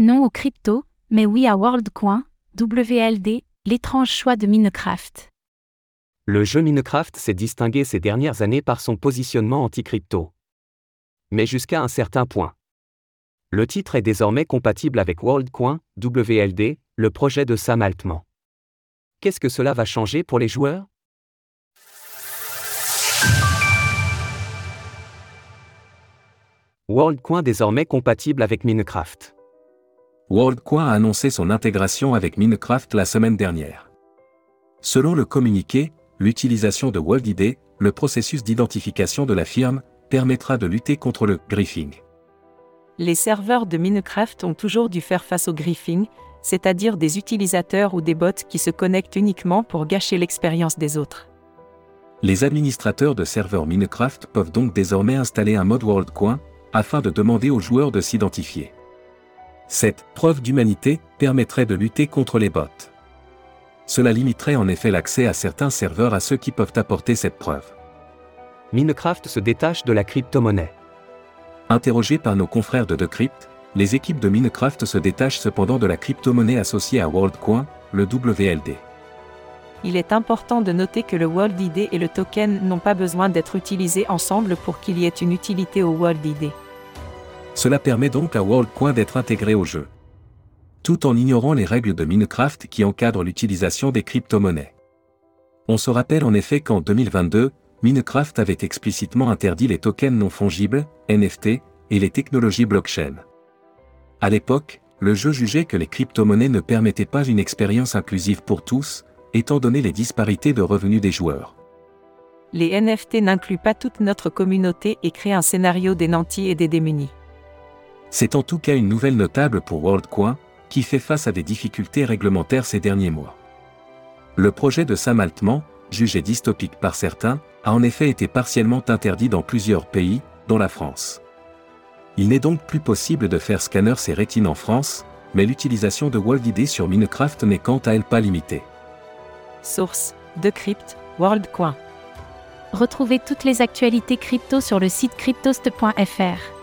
Non au crypto, mais oui à WorldCoin, WLD, l'étrange choix de Minecraft. Le jeu Minecraft s'est distingué ces dernières années par son positionnement anti-crypto. Mais jusqu'à un certain point. Le titre est désormais compatible avec WorldCoin, WLD, le projet de Sam Altman. Qu'est-ce que cela va changer pour les joueurs? WorldCoin désormais compatible avec Minecraft. WorldCoin a annoncé son intégration avec Minecraft la semaine dernière. Selon le communiqué, l'utilisation de WorldID, le processus d'identification de la firme, permettra de lutter contre le griefing. Les serveurs de Minecraft ont toujours dû faire face au griefing, c'est-à-dire des utilisateurs ou des bots qui se connectent uniquement pour gâcher l'expérience des autres. Les administrateurs de serveurs Minecraft peuvent donc désormais installer un mode WorldCoin, afin de demander aux joueurs de s'identifier. Cette preuve d'humanité permettrait de lutter contre les bots. Cela limiterait en effet l'accès à certains serveurs à ceux qui peuvent apporter cette preuve. Minecraft se détache de la crypto-monnaie. Interrogés par nos confrères de Decrypt, les équipes de Minecraft se détachent cependant de la crypto-monnaie associée à WorldCoin, le WLD. Il est important de noter que le WorldID et le token n'ont pas besoin d'être utilisés ensemble pour qu'il y ait une utilité au WorldID. Cela permet donc à WorldCoin d'être intégré au jeu. Tout en ignorant les règles de Minecraft qui encadrent l'utilisation des crypto-monnaies. On se rappelle en effet qu'en 2022, Minecraft avait explicitement interdit les tokens non fongibles, NFT, et les technologies blockchain. À l'époque, le jeu jugeait que les crypto-monnaies ne permettaient pas une expérience inclusive pour tous, étant donné les disparités de revenus des joueurs. Les NFT n'incluent pas toute notre communauté et créent un scénario des nantis et des démunis. C'est en tout cas une nouvelle notable pour WorldCoin, qui fait face à des difficultés réglementaires ces derniers mois. Le projet de Sam Altman, jugé dystopique par certains, a en effet été partiellement interdit dans plusieurs pays, dont la France. Il n'est donc plus possible de faire scanner ses rétines en France, mais l'utilisation de WorldID sur Minecraft n'est quant à elle pas limitée. Source Decrypt, WorldCoin. Retrouvez toutes les actualités crypto sur le site cryptost.fr.